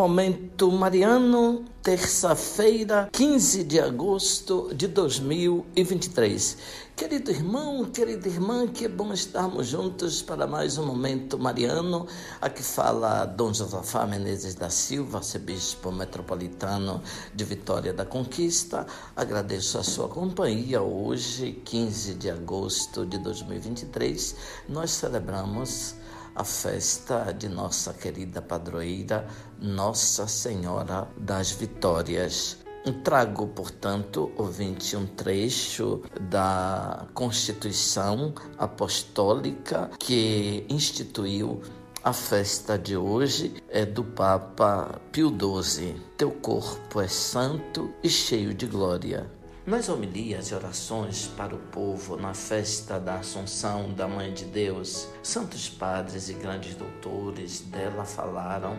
Momento Mariano, terça-feira, 15 de agosto de 2023. Querido irmão, querida irmã, que bom estarmos juntos para mais um Momento Mariano. Aqui fala Dom Josafá Menezes da Silva, arcebispo metropolitano de Vitória da Conquista. Agradeço a sua companhia. Hoje, 15 de agosto de 2023, nós celebramos a festa de nossa querida padroeira, Nossa Senhora das Vitórias. Trago, portanto, ouvinte, um trecho da Constituição Apostólica que instituiu a festa de hoje é do Papa Pio XII. Teu corpo é santo e cheio de glória. Nas homilias e orações para o povo na festa da Assunção da Mãe de Deus, santos padres e grandes doutores dela falaram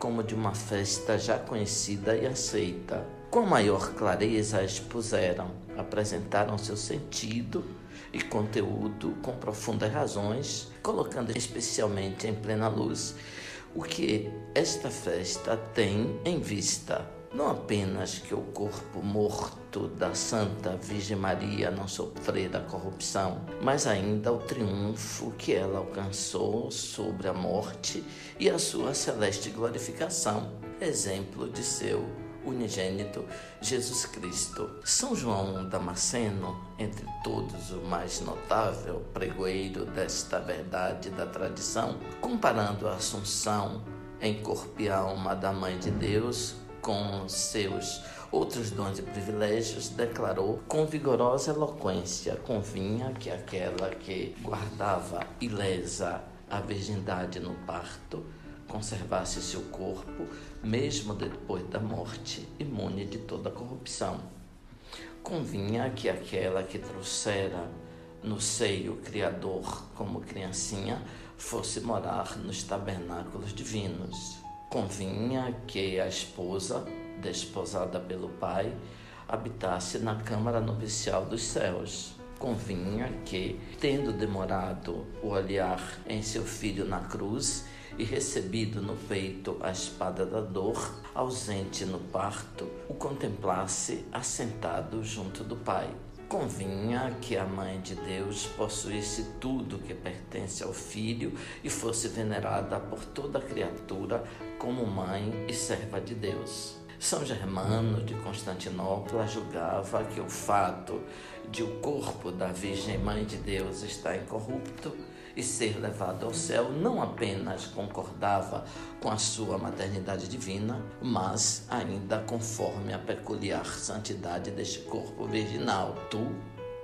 como de uma festa já conhecida e aceita. Com maior clareza expuseram, apresentaram seu sentido e conteúdo com profundas razões, colocando especialmente em plena luz o que esta festa tem em vista não apenas que o corpo morto da Santa Virgem Maria não sofrera corrupção, mas ainda o triunfo que ela alcançou sobre a morte e a sua celeste glorificação, exemplo de seu unigênito Jesus Cristo. São João Damasceno, entre todos o mais notável pregoeiro desta verdade da tradição, comparando a Assunção em corpo e alma da Mãe de Deus com seus outros dons e privilégios, declarou com vigorosa eloquência: convinha que aquela que guardava ilesa a virgindade no parto conservasse seu corpo, mesmo depois da morte, imune de toda corrupção. Convinha que aquela que trouxera no seio Criador como criancinha fosse morar nos tabernáculos divinos Convinha que a esposa, desposada pelo pai, habitasse na câmara nupcial dos céus. Convinha que, tendo demorado o olhar em seu filho na cruz e recebido no peito a espada da dor, ausente no parto, o contemplasse assentado junto do pai. Convinha que a Mãe de Deus possuísse tudo que pertence ao Filho e fosse venerada por toda criatura como mãe e serva de Deus. São Germano de Constantinopla julgava que o fato de o corpo da Virgem Mãe de Deus estar incorrupto e ser levado ao céu não apenas concordava com a sua maternidade divina, mas ainda conforme a peculiar santidade deste corpo virginal. Tu,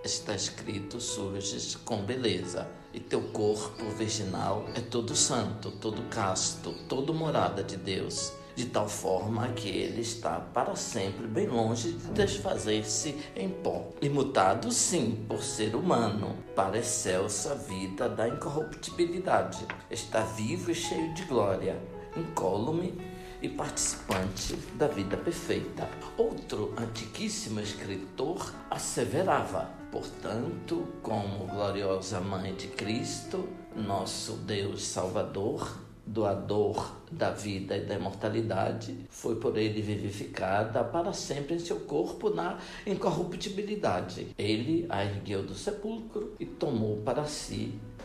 está escrito, surges com beleza, e teu corpo virginal é todo santo, todo casto, todo morada de Deus de tal forma que ele está para sempre bem longe de desfazer-se em pó. Imutado, sim, por ser humano, para excelsa vida da incorruptibilidade. Está vivo e cheio de glória, incólume e participante da vida perfeita. Outro antiquíssimo escritor asseverava: portanto, como gloriosa Mãe de Cristo, nosso Deus Salvador, doador da vida e da imortalidade, foi por ele vivificada para sempre em seu corpo na incorruptibilidade. Ele a ergueu do sepulcro e tomou para si